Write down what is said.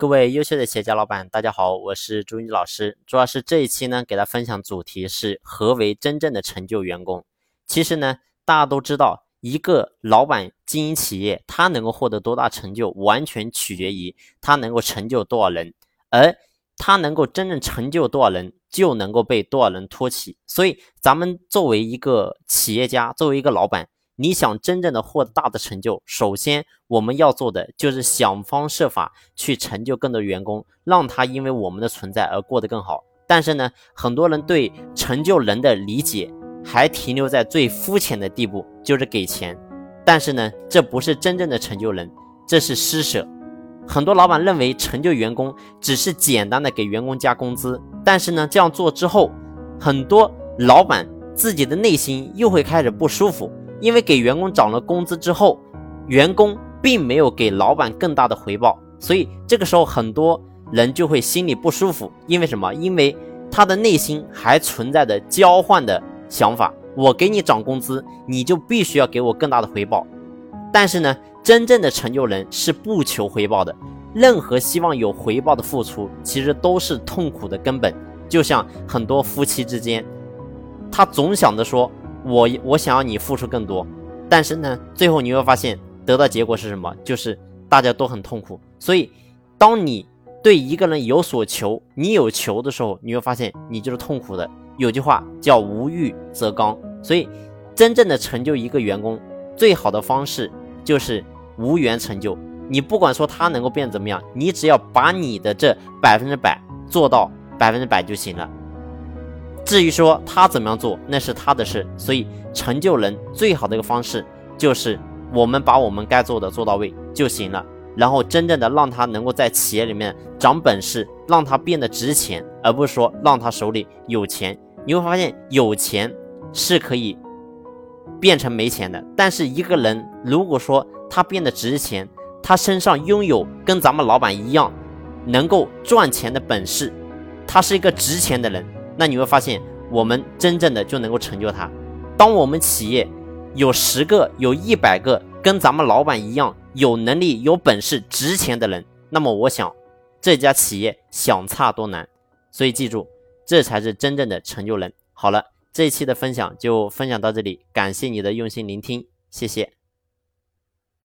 各位优秀的企业家老板，大家好，我是朱云老师。主要是这一期呢，给大家分享主题是何为真正的成就员工。其实呢，大家都知道，一个老板经营企业，他能够获得多大成就，完全取决于他能够成就多少人，而他能够真正成就多少人，就能够被多少人托起。所以，咱们作为一个企业家，作为一个老板。你想真正的获得大的成就，首先我们要做的就是想方设法去成就更多员工，让他因为我们的存在而过得更好。但是呢，很多人对成就人的理解还停留在最肤浅的地步，就是给钱。但是呢，这不是真正的成就人，这是施舍。很多老板认为成就员工只是简单的给员工加工资，但是呢，这样做之后，很多老板自己的内心又会开始不舒服。因为给员工涨了工资之后，员工并没有给老板更大的回报，所以这个时候很多人就会心里不舒服。因为什么？因为他的内心还存在着交换的想法。我给你涨工资，你就必须要给我更大的回报。但是呢，真正的成就人是不求回报的。任何希望有回报的付出，其实都是痛苦的根本。就像很多夫妻之间，他总想着说。我我想要你付出更多，但是呢，最后你会发现得到结果是什么？就是大家都很痛苦。所以，当你对一个人有所求，你有求的时候，你会发现你就是痛苦的。有句话叫“无欲则刚”，所以真正的成就一个员工，最好的方式就是无缘成就。你不管说他能够变怎么样，你只要把你的这百分之百做到百分之百就行了。至于说他怎么样做，那是他的事。所以成就人最好的一个方式，就是我们把我们该做的做到位就行了。然后真正的让他能够在企业里面长本事，让他变得值钱，而不是说让他手里有钱。你会发现有钱是可以变成没钱的，但是一个人如果说他变得值钱，他身上拥有跟咱们老板一样能够赚钱的本事，他是一个值钱的人。那你会发现，我们真正的就能够成就他。当我们企业有十个、有一百个跟咱们老板一样有能力、有本事、值钱的人，那么我想，这家企业想差多难。所以记住，这才是真正的成就人。好了，这一期的分享就分享到这里，感谢你的用心聆听，谢谢。